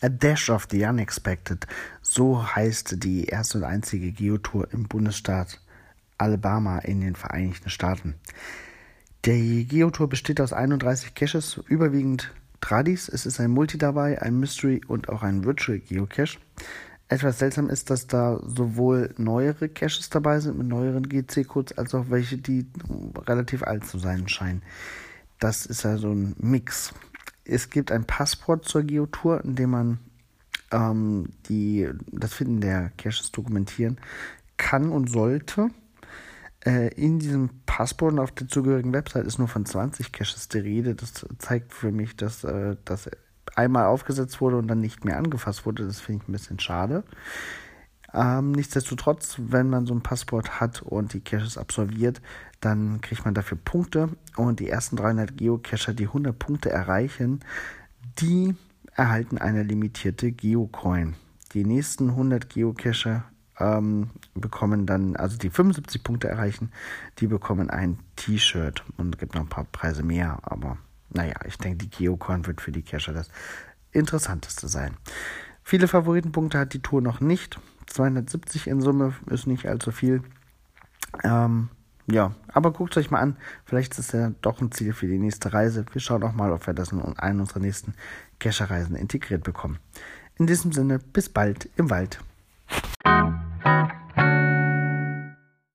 A Dash of the Unexpected. So heißt die erste und einzige Geotour im Bundesstaat Alabama in den Vereinigten Staaten. Die Geotour besteht aus 31 Caches, überwiegend Tradis. Es ist ein Multi dabei, ein Mystery und auch ein Virtual Geocache. Etwas seltsam ist, dass da sowohl neuere Caches dabei sind mit neueren GC-Codes, als auch welche, die relativ alt zu sein scheinen. Das ist also ein Mix. Es gibt ein Passport zur Geotour, in dem man ähm, die, das Finden der Caches dokumentieren kann und sollte. Äh, in diesem Passport und auf der zugehörigen Website ist nur von 20 Caches die Rede. Das zeigt für mich, dass äh, das einmal aufgesetzt wurde und dann nicht mehr angefasst wurde. Das finde ich ein bisschen schade. Ähm, nichtsdestotrotz, wenn man so ein Passport hat und die Caches absolviert, dann kriegt man dafür Punkte und die ersten 300 Geocacher, die 100 Punkte erreichen, die erhalten eine limitierte Geocoin. Die nächsten 100 Geocacher ähm, bekommen dann, also die 75 Punkte erreichen, die bekommen ein T-Shirt und es gibt noch ein paar Preise mehr, aber naja, ich denke, die Geocoin wird für die Cacher das Interessanteste sein. Viele Favoritenpunkte hat die Tour noch nicht. 270 in Summe ist nicht allzu viel. Ähm, ja, aber guckt euch mal an. Vielleicht ist es ja doch ein Ziel für die nächste Reise. Wir schauen auch mal, ob wir das in einen unserer nächsten Cacher-Reisen integriert bekommen. In diesem Sinne, bis bald im Wald.